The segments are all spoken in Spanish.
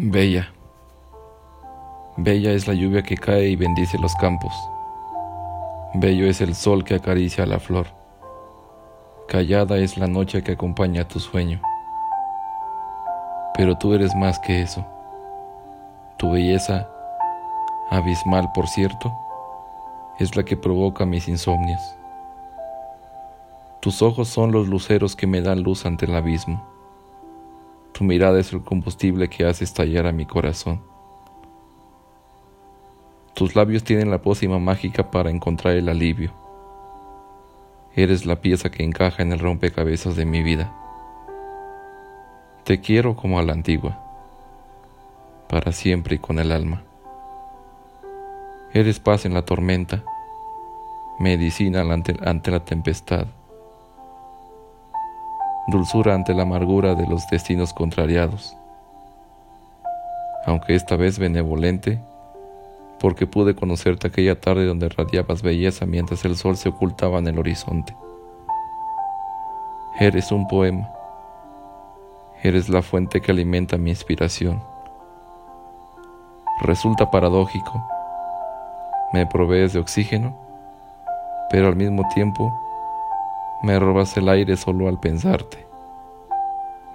Bella. Bella es la lluvia que cae y bendice los campos. Bello es el sol que acaricia la flor. Callada es la noche que acompaña tu sueño. Pero tú eres más que eso. Tu belleza, abismal por cierto, es la que provoca mis insomnios. Tus ojos son los luceros que me dan luz ante el abismo. Tu mirada es el combustible que hace estallar a mi corazón. Tus labios tienen la pócima mágica para encontrar el alivio. Eres la pieza que encaja en el rompecabezas de mi vida. Te quiero como a la antigua, para siempre y con el alma. Eres paz en la tormenta, medicina ante, ante la tempestad dulzura ante la amargura de los destinos contrariados, aunque esta vez benevolente, porque pude conocerte aquella tarde donde radiabas belleza mientras el sol se ocultaba en el horizonte. Eres un poema, eres la fuente que alimenta mi inspiración. Resulta paradójico, me provees de oxígeno, pero al mismo tiempo me robas el aire solo al pensarte.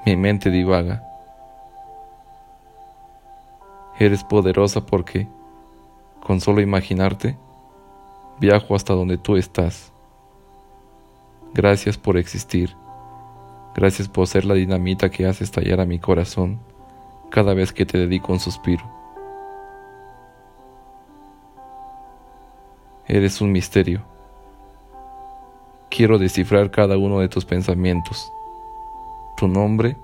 Mi mente divaga. Eres poderosa porque, con solo imaginarte, viajo hasta donde tú estás. Gracias por existir. Gracias por ser la dinamita que hace estallar a mi corazón cada vez que te dedico un suspiro. Eres un misterio quiero descifrar cada uno de tus pensamientos. Tu nombre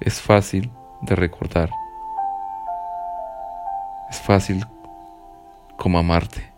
es fácil de recordar. Es fácil como amarte.